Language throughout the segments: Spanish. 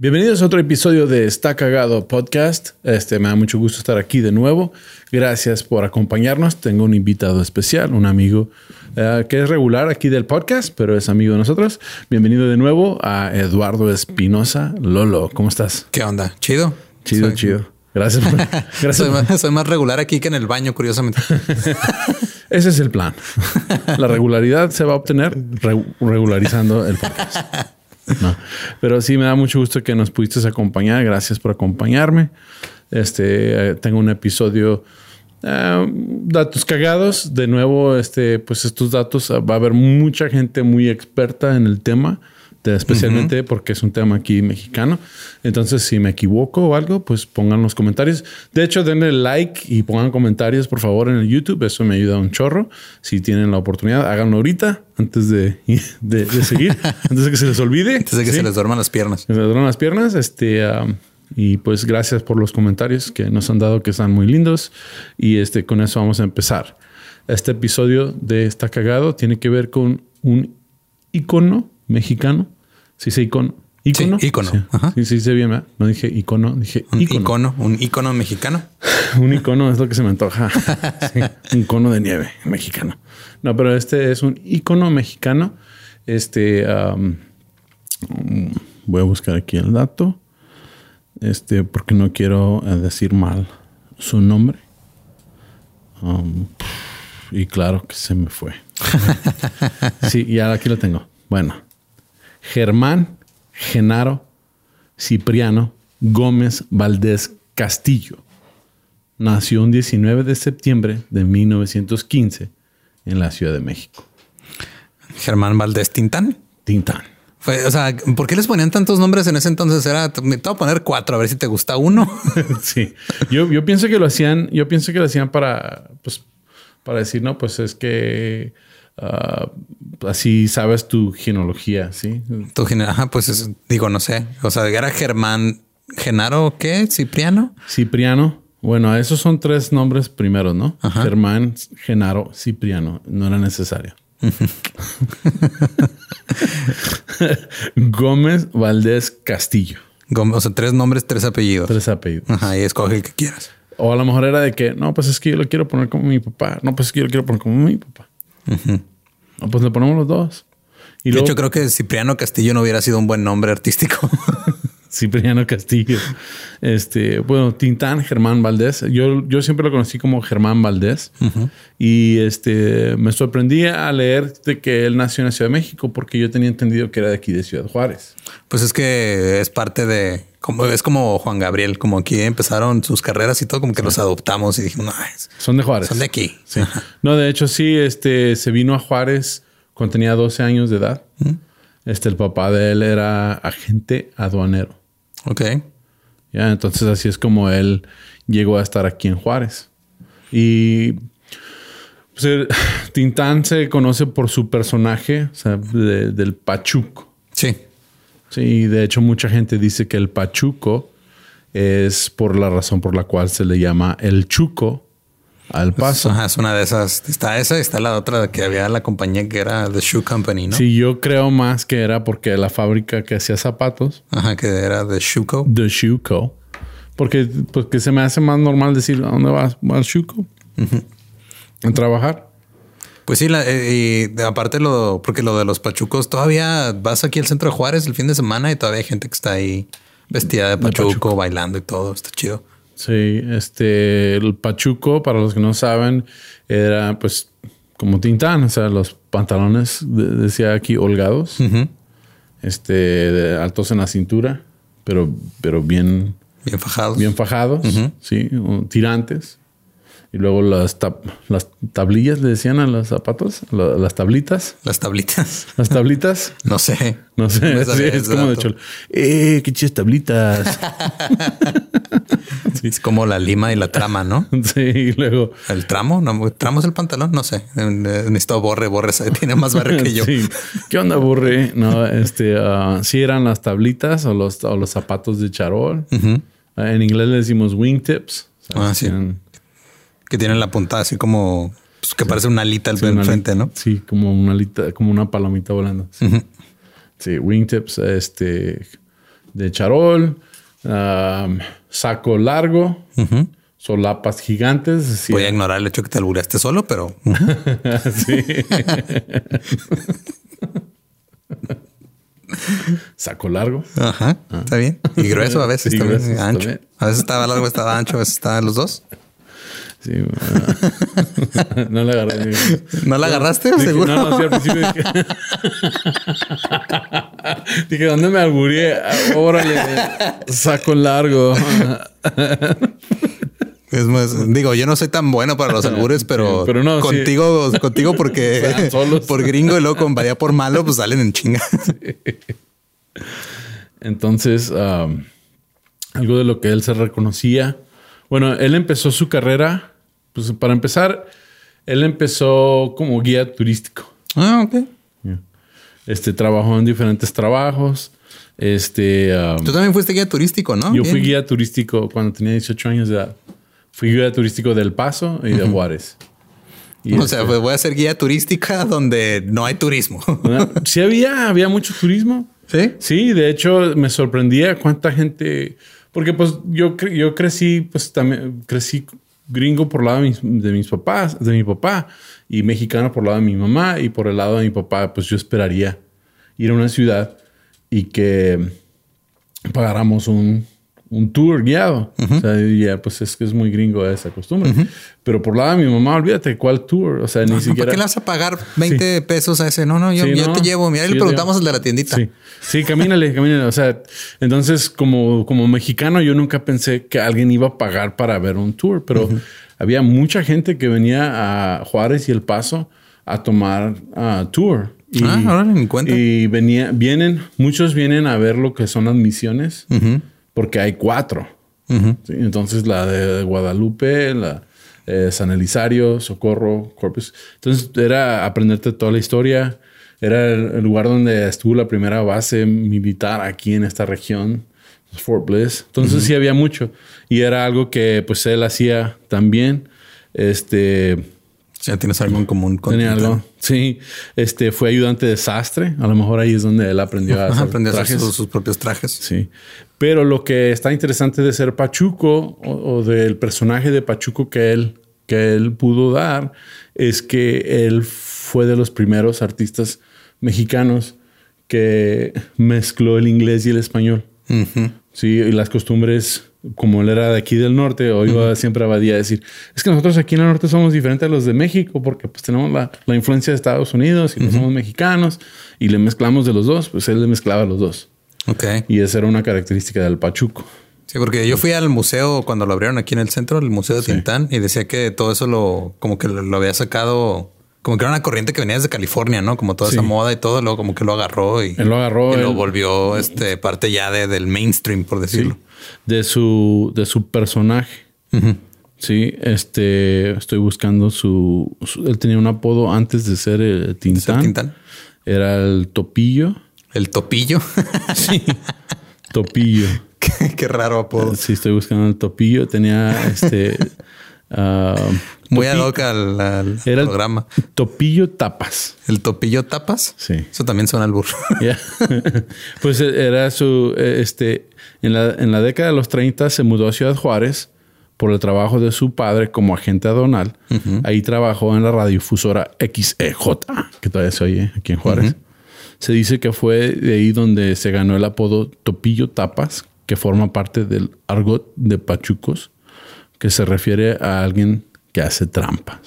Bienvenidos a otro episodio de Está Cagado Podcast. Este me da mucho gusto estar aquí de nuevo. Gracias por acompañarnos. Tengo un invitado especial, un amigo eh, que es regular aquí del podcast, pero es amigo de nosotros. Bienvenido de nuevo a Eduardo Espinosa. Lolo, ¿cómo estás? ¿Qué onda? ¿Chido? Chido, Soy- chido. Gracias. por- gracias. Soy más, soy más regular aquí que en el baño, curiosamente. Ese es el plan. La regularidad se va a obtener re- regularizando el podcast. No. Pero sí me da mucho gusto que nos pudiste acompañar. Gracias por acompañarme. Este eh, tengo un episodio eh, datos cagados. De nuevo, este, pues estos datos eh, va a haber mucha gente muy experta en el tema, de- especialmente porque es un tema aquí mexicano. Entonces, si me equivoco o algo, pues pongan los comentarios. De hecho, denle like y pongan comentarios, por favor, en el YouTube. Eso me ayuda un chorro. Si tienen la oportunidad, háganlo ahorita antes de, de- de seguir, antes de que se les olvide. Antes de que Sí. se les duerman las piernas. Se me duelen las piernas. Este, um, y pues gracias por los comentarios que nos han dado, que están muy lindos. Y este, con eso vamos a empezar. Este episodio de Está Cagado tiene que ver con un icono mexicano. Sí, sí, icono. ¿Icono? Sí, ícono. Sí, Ajá. sí, bien, ¿verdad? No dije icono, dije Un icono. icono, un icono mexicano. un icono es lo que se me antoja. Sí, un cono de nieve mexicano. No, pero este es un icono mexicano. Este, um, voy a buscar aquí el dato. Este, porque no quiero eh, decir mal su nombre. Um, y claro que se me fue. sí, ya aquí lo tengo. Bueno, Germán Genaro Cipriano Gómez Valdés Castillo nació un 19 de septiembre de 1915 en la Ciudad de México. Germán Valdés Tintán. Tintán. Fue, o sea, ¿por qué les ponían tantos nombres en ese entonces? Era, me te voy a poner cuatro, a ver si te gusta uno. sí. Yo, yo pienso que lo hacían, yo pienso que lo hacían para, pues, para decir, no, pues es que ah, así sabes tu genealogía, ¿sí? Tu Ajá, pues es- digo, no sé. O sea, era Germán Genaro, ¿qué? Cipriano. Cipriano. Bueno, esos son tres nombres primeros, ¿no? Ajá. Germán, Genaro, Cipriano. No era necesario. Gómez Valdés Castillo. Gómez, O sea, tres nombres, tres apellidos. Tres apellidos. Ajá, y escoge el que quieras. O a lo mejor era de que, no, pues es que yo lo quiero poner como mi papá. No, pues es que yo lo quiero poner como mi papá. No, pues le ponemos los dos. Y De luego hecho, creo que Cipriano Castillo no hubiera sido un buen nombre artístico. Cipriano Castillo. Este, bueno, Tintán, Germán Valdés. Yo, yo siempre lo conocí como Germán Valdés. Y este, me sorprendí a leer de que él nació en la Ciudad de México porque yo tenía entendido que era de aquí de Ciudad Juárez. Pues es que es parte de como es como Juan Gabriel, como aquí empezaron sus carreras y todo, como que los adoptamos y dijimos, no, es- Son de Juárez. son de aquí. Sí. No, de hecho, sí, este se vino a Juárez cuando tenía 12 años de edad. Este, el papá de él era agente aduanero. Ok. Ya, entonces así es como él llegó a estar aquí en Juárez. Y pues, el- Tintán se conoce por su personaje, o sea, de- del Pachuco. Sí. Sí, de hecho mucha gente dice que el Pachuco es por la razón por la cual se le llama el Chuco al paso. Ajá, es una de esas. Está esa y está la otra que había la compañía que era The Shoe Company, ¿no? Sí, yo creo más que era porque la fábrica que hacía zapatos, Ajá, que era The Shoe Co. The Shoe Co. Porque, porque se me hace más normal decir, ¿a dónde vas? ¿Vas al Shoe Co? A trabajar. Pues sí, la- eh, y de- aparte lo, porque lo de los pachucos, todavía vas aquí al centro de Juárez el fin de semana y todavía hay gente que está ahí vestida de pachuco, pachuco. bailando y todo. Está chido. Sí, este, el Pachuco, para los que no saben, era pues como Tintán, o sea, los pantalones, de- decía aquí, holgados, este, de altos en la cintura, pero, pero bien, Bien fajados. bien fajados, sí, tirantes. Y luego las, tab- las tablillas le decían a los zapatos, la- las tablitas, Las tablitas. las tablitas. No sé. No sé, me sí, es como de cholo. ¡Eh, qué chidas tablitas! Es como la lima y la trama, ¿no? Sí, y luego. ¿El tramo? No, ¿Tramo es el pantalón? No sé. Necesito borre, borre. Tiene más barrio que yo. Sí. ¿Qué onda, burre? No, este, ah, sí eran las tablitas o los, o los zapatos de charol. Ah, En inglés le decimos wingtips. O sea, Ah, sí. eran- Que tienen la puntada así como pues, que parece una alita al sí, frente, ¿no? Sí, como una alita- como una palomita volando. Sí, wingtips, este, de charol, um, saco largo, Ujú. solapas gigantes. Voy a ignorar el hecho que te albureaste solo, pero Sí. Saco largo. ajá, está bien. Y grueso a veces Sí, también, ancho. también. A veces estaba largo, estaba ancho, a veces estaban los dos. Sí, no le agarré. ¿No la agarraste? Dije, Seguro. No, no, sí, al principio dije. dije, ¿dónde me albureé? Ah, Órale, saco largo. Es más, digo, yo no soy tan bueno para los albures, pero, no, sí. contigo, contigo porque por gringo y luego con varía por malo, pues salen en chinga. Entonces, um, algo de lo que él se reconocía. Bueno, él empezó su carrera, pues para empezar, él empezó como guía turístico. Ah, ok. Este trabajó en diferentes trabajos. Este, um, Tú también fuiste guía turístico, ¿no? yo Bien. fui guía turístico cuando tenía 18 años de edad. Fui guía turístico del Paso y de Juárez. Y O este, sea, pues voy a ser guía turística donde no hay turismo. sí había, había mucho turismo. ¿Sí? Sí, de hecho me sorprendía cuánta gente, porque pues yo, yo crecí, pues también crecí gringo por el lado de mis, de mis papás, de mi papá, y mexicano por el lado de mi mamá, y por el lado de mi papá, pues yo esperaría ir a una ciudad y que pagáramos un, un tour guiado. O sea, yo diría, pues es que es muy gringo esa costumbre. Pero por lado de mi mamá, olvídate, ¿cuál tour? O sea, ni No, siquiera... ¿Para qué le vas a pagar 20 pesos a ese? No, no, yo, Sí, yo no. te llevo. Mira, Sí, le preguntamos al de la tiendita. Sí, sí, camínale, camínale. O sea, entonces como, como mexicano yo nunca pensé que alguien iba a pagar para ver un tour, pero había mucha gente que venía a Juárez y El Paso a tomar ah, tour. Y, Ah, ahora ni cuenta. Y venía, vienen, muchos vienen a ver lo que son las misiones, porque hay cuatro. ujú. ¿sí? Entonces la de Guadalupe, la eh, San Elisario, Socorro, Corpus. Entonces era aprenderte toda la historia. Era el, lugar donde estuvo la primera base militar aquí en esta región, Fort Bliss. Entonces sí había mucho. Y era algo que pues él hacía también. Este Ya tienes algo en común con tenía algo. Sí. Este fue ayudante de sastre. A lo mejor ahí es donde él aprendió a hacer aprendió a hacer sus, sus propios trajes. Sí. Pero lo que está interesante de ser Pachuco o, o del personaje de Pachuco que él, que él pudo dar es que él fue de los primeros artistas mexicanos que mezcló el inglés y el español. Sí, y las costumbres, como él era de aquí del norte, o iba siempre a Badía a decir, es que nosotros aquí en el norte somos diferentes a los de México porque pues tenemos la, la influencia de Estados Unidos y no somos mexicanos y le mezclamos de los dos, pues él le mezclaba los dos. Ok. Y esa era una característica del Pachuco. Sí, porque yo fui al museo cuando lo abrieron aquí en el centro, el Museo de Tintán, y decía que todo eso lo, como que lo, lo había sacado, como que era una corriente que venía desde California, ¿no? Como toda Sí. esa moda y todo, luego como que lo agarró y, Él lo agarró. y lo volvió este parte ya de, del mainstream, por sí, decirlo. De su, de su personaje. Sí, este, estoy buscando su, su- Él tenía un apodo antes de ser el Tintán. Tintán. Era el Topillo. El topillo. Sí. Topillo. qué, qué raro apodo. Sí, estoy buscando el Topillo. Tenía este. ah, Muy ad hoc al, al Era el- programa. Topillo Tapas. El topillo tapas. Sí. Eso también suena al burro. Pues era su, eh, este, en la, en la década de los 30 se mudó a Ciudad Juárez por el trabajo de su padre como agente aduanal. Ahí trabajó en la radiodifusora XEJ, que todavía se oye aquí en Juárez. Se dice que fue de ahí donde se ganó el apodo Topillo Tapas, que forma parte del argot de Pachucos, que se refiere a alguien que hace trampas.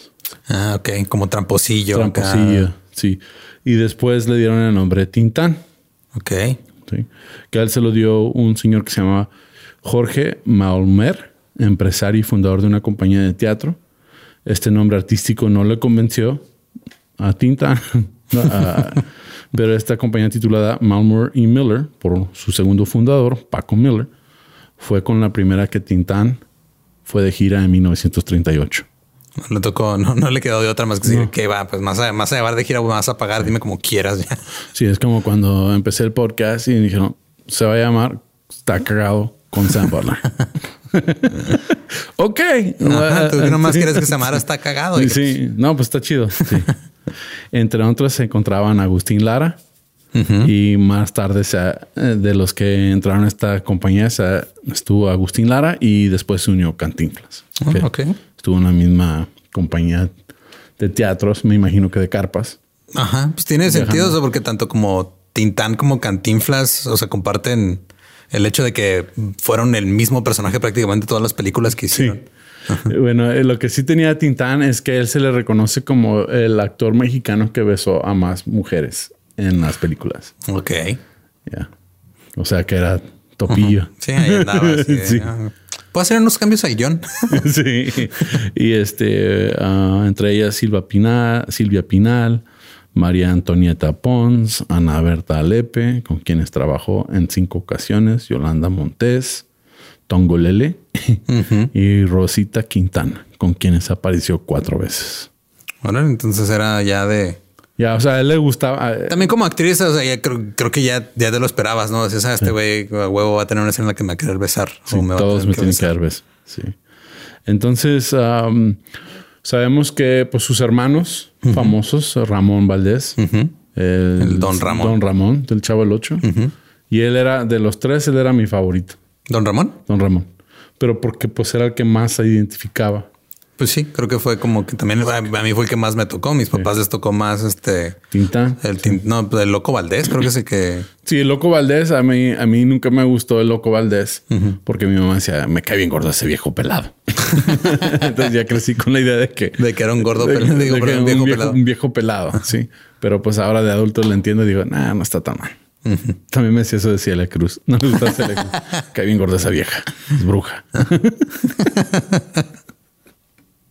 Ah, ok. Como tramposillo. acá. Tramposillo, sí. Y después le dieron el nombre Tintán. Ok. ¿sí? que a él se lo dio un señor que se llama Jorge Malmer, empresario y fundador de una compañía de teatro. Este nombre artístico no le convenció a no, a- pero esta compañía titulada Malmer y Miller, por su segundo fundador, Paco Miller, fue con la primera que Tintán fue de gira en 1938. No le tocó, no, no le quedó de otra más que decir que va, pues más a, más a llevar de gira, vas a pagar, dime como quieras. Ya. Sí, es como cuando empecé el podcast y dijeron, se va a llamar Está cagado con Sam Butler. ok. Ajá, tú nomás quieres que se llamara Está cagado. Sí, sí. no, pues está chido. Sí. Entre otros se encontraban Agustín Lara y más tarde se, de los que entraron a esta compañía estuvo Agustín Lara y después se unió Cantinflas. Ah, ok. Estuvo en la misma compañía de teatros, me imagino que de carpas. Ajá, pues tiene sentido eso porque tanto como Tintán como Cantinflas, o sea, comparten el hecho de que fueron el mismo personaje prácticamente todas las películas que hicieron. Bueno, eh, lo que sí tenía Tintán es que él se le reconoce como el actor mexicano que besó a más mujeres en las películas. Ok. Ya. O sea que era topillo. Sí, ahí andaba. sí. Puedo hacer unos cambios al guion. sí. Y este, uh, entre ellas Silvia Pinal, Silvia Pinal, María Antonieta Pons, Ana Berta Alepe, con quienes trabajó en cinco ocasiones, Yolanda Montés, Tongolele y Rosita Quintana, con quienes apareció cuatro veces. Bueno, entonces era ya de... Ya, o sea, a él le gustaba. También como actriz, o sea, ya creo, que ya, ya te lo esperabas, ¿no? Decías, ah, este güey, huevo, va a tener una escena en la que me va a querer besar. Sí, todos me tienen que dar besos. Sí. Entonces, sabemos que pues, sus hermanos famosos, Ramón Valdés, el, Don Ramón. Don Ramón, del Chavo el Ocho. Y él era, de los tres, él era mi favorito. ¿Don Ramón? Don Ramón. Pero porque pues era el que más se identificaba. Pues sí, creo que fue como que también a mí fue el que más me tocó. Mis papás les tocó más este Tintán. El no, pues, el loco Valdés, creo que es el que. Sí, el loco Valdés. A mí, a mí nunca me gustó el loco Valdés porque mi mamá decía me cae bien gordo ese viejo pelado. Entonces ya crecí con la idea de que, de que era un gordo pelado. un, viejo, un viejo pelado. Sí, pero pues ahora de adulto lo entiendo y digo, nah, no está tan mal. También me decía eso de Celia Cruz. No me gusta Celia Cruz. Cae bien gorda esa vieja. Es bruja.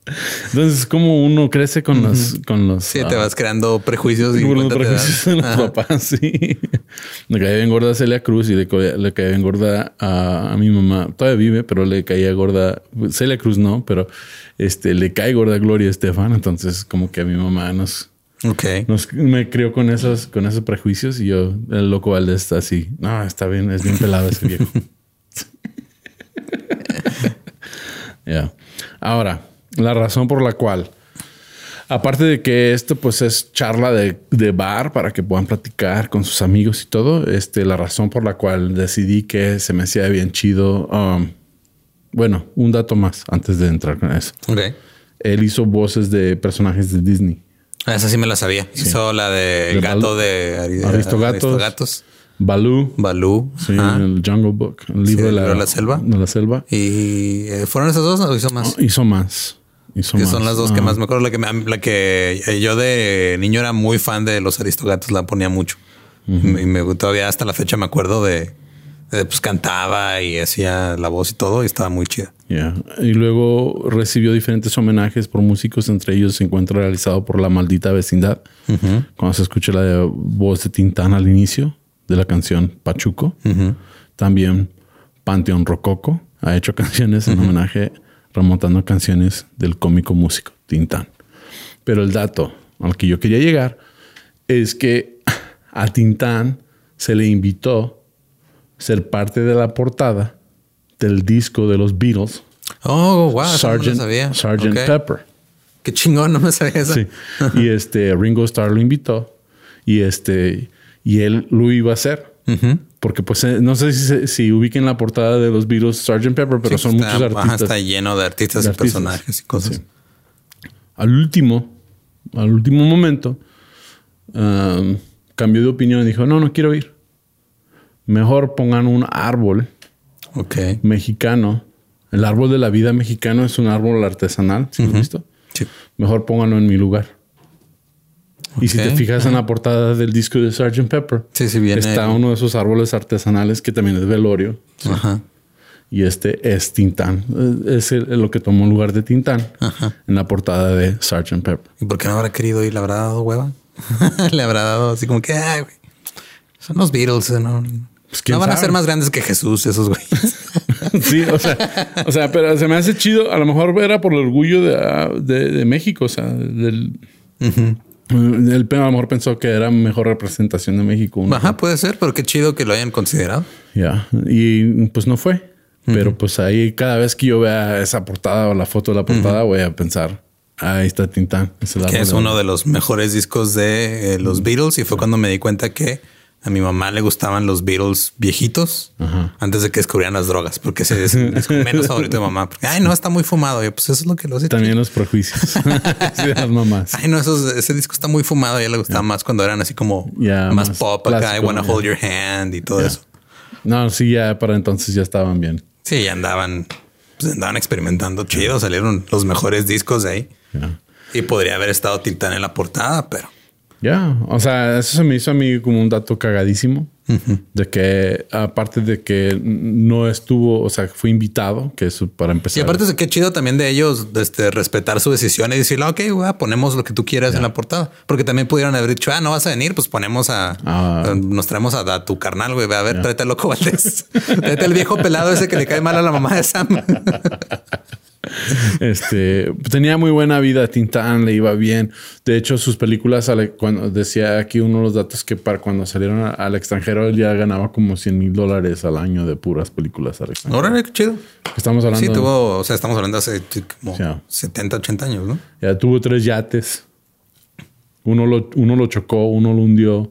Entonces, como uno crece con los, con los. Sí, te ah, vas creando prejuicios y los prejuicios de los papás. Sí, le caía bien gorda a Celia Cruz y le, le caía bien gorda a, mi mamá. Todavía vive, pero le caía gorda. Celia Cruz no, pero este le cae gorda a Gloria Estefan. Entonces, como que a mi mamá nos, Ok. Nos, me crió con esos, con esos prejuicios y yo, el loco Valdés está así. No, está bien, es bien pelado ese viejo. Ya. Ahora, la razón por la cual, aparte de que esto pues es charla de, bar para que puedan platicar con sus amigos y todo, este, la razón por la cual decidí que se me hacía bien chido. Um, bueno, un dato más antes de entrar con eso. Okay. Él hizo voces de personajes de Disney. Ah, esa sí me la sabía. Hizo la de gato de Aristogatos. Balú. Balú. Sí, el Jungle Book. El libro, de, la, selva. De la selva. ¿Y eh, fueron esas dos o hizo más? hizo más que son las dos que más me acuerdo. La que, la que yo de niño era muy fan de los Aristogatos, la ponía mucho. Y me, todavía hasta la fecha me acuerdo de, pues cantaba y hacía la voz y todo y estaba muy chida. Y luego recibió diferentes homenajes por músicos, entre ellos se encuentra realizado por La Maldita Vecindad, cuando se escucha la voz de Tintán al inicio de la canción Pachuco. También Panteón Rococo ha hecho canciones en homenaje remontando canciones del cómico músico Tintán. Pero el dato al que yo quería llegar es que a Tintán se le invitó ser parte de la portada del disco de los Beatles. Oh, wow, Sargent, sabía. Sargent Pepper. Qué chingón, no me sabía eso. Sí. y este Ringo Starr lo invitó y este y él lo iba a hacer. Porque pues eh, no sé si, si ubiquen la portada de los Beatles Sgt. Pepper, pero son muchos artistas. está lleno de artistas y personajes y cosas. Al último, al último momento, cambió de opinión y dijo, no, no quiero ir. Mejor pongan un árbol mexicano. El árbol de la vida mexicano es un árbol artesanal, ¿sí lo has visto? Sí. Mejor pónganlo en mi lugar. Y si te fijas en la portada del disco de Sgt. Pepper, está uno de esos árboles artesanales que también es velorio. Y este es Tintán. Es lo que tomó lugar de Tintán en la portada de Sgt. Pepper. ¿Y por qué no habrá querido ir? ¿Le habrá dado hueva? Le habrá dado así como que, son los Beatles, ¿no? Pues, no van a ser más grandes que Jesús, esos güeyes. sí, o sea, o sea, pero se me hace chido. A lo mejor era por el orgullo de, ah, de, de México, o sea, del. El a lo mejor pensó que era mejor representación de México. Ajá, puede ser, pero qué chido que lo hayan considerado. Ya, y pues no fue. Pero pues ahí cada vez que yo vea esa portada o la foto de la portada voy a pensar, ahí está Tintán. Es que es uno de los mejores discos de eh, los Beatles y fue cuando me di cuenta que a mi mamá le gustaban los Beatles viejitos antes de que descubrieran las drogas, porque ese es menos favorito de mamá. Ay, no, está muy fumado. Yo, pues eso es lo que lo hace. También los prejuicios de las mamás. Ay, no, ese disco está muy fumado. A ella le gustaba más cuando eran así como más, pop acá. I wanna hold your hand y todo eso. No, sí, ya para entonces ya estaban bien. Sí, ya andaban, pues andaban experimentando chido. Salieron los mejores discos de ahí. Y podría haber estado Tintán en la portada, pero ya, o sea, eso se me hizo a mí como un dato cagadísimo. De que, aparte de que no estuvo, o sea, fue invitado, que eso para empezar. Y aparte de que chido también de ellos este, respetar su decisión y decirle, ok, ponemos lo que tú quieras en la portada. Porque también pudieron haber dicho, ah, no vas a venir, pues ponemos a, ah. nos traemos a, tu carnal, güey. A ver, tráete loco Valdés. tráete el viejo pelado ese que le cae mal a la mamá de Sam. este tenía muy buena vida. Tintán le iba bien. De hecho, sus películas, cuando decía aquí uno de los datos que para cuando salieron al extranjero, él ya ganaba como 100 mil dólares al año de puras películas extranjero. qué chido. Estamos hablando. Sí, tuvo, o sea, estamos hablando hace como 70, 80 años, ¿no? Ya tuvo tres yates. Uno lo, uno lo chocó, uno lo hundió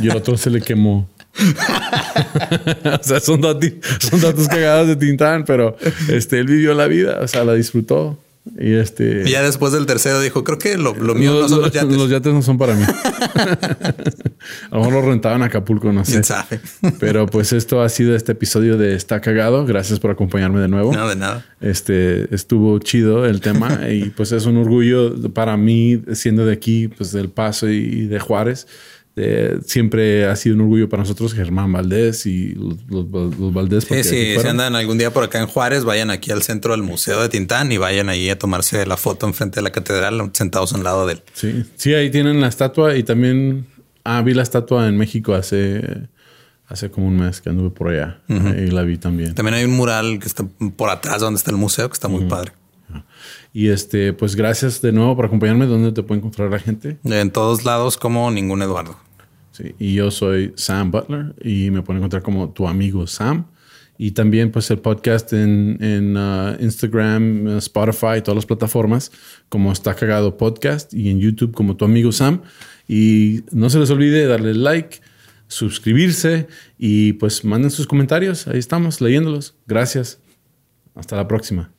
y el otro se le quemó. o sea, son datos, son datos cagados de Tintán, pero este, él vivió la vida, o sea, la disfrutó. Y este. Y ya después del tercero dijo: Creo que lo, mío no son los yates. Los yates no son para mí. a lo mejor lo rentaban a Acapulco, no sé. Pero pues esto ha sido este episodio de Está Cagado. Gracias por acompañarme de nuevo. No, de nada. Este estuvo chido el tema y pues es un orgullo para mí, siendo de aquí, pues del Paso y de Juárez siempre ha sido un orgullo para nosotros Germán Valdés y los, Valdés. Sí, sí, si andan algún día por acá en Juárez, vayan aquí al centro del Museo de Tintán y vayan ahí a tomarse la foto enfrente de la catedral, sentados al lado de él. Sí, sí, ahí tienen la estatua y también ah, vi la estatua en México hace, hace como un mes que anduve por allá y la vi también. También hay un mural que está por atrás donde está el museo que está muy padre. Y este, pues gracias de nuevo por acompañarme. ¿Dónde te puede encontrar la gente? En todos lados, como ningún Eduardo. Sí, y yo soy Sam Butler y me pueden encontrar como tu amigo Sam. Y también, pues, el podcast en, en uh, Instagram, Spotify, todas las plataformas, como Está Cagado Podcast, y en YouTube como tu amigo Sam. Y no se les olvide darle like, suscribirse y pues manden sus comentarios. Ahí estamos leyéndolos. Gracias. Hasta la próxima.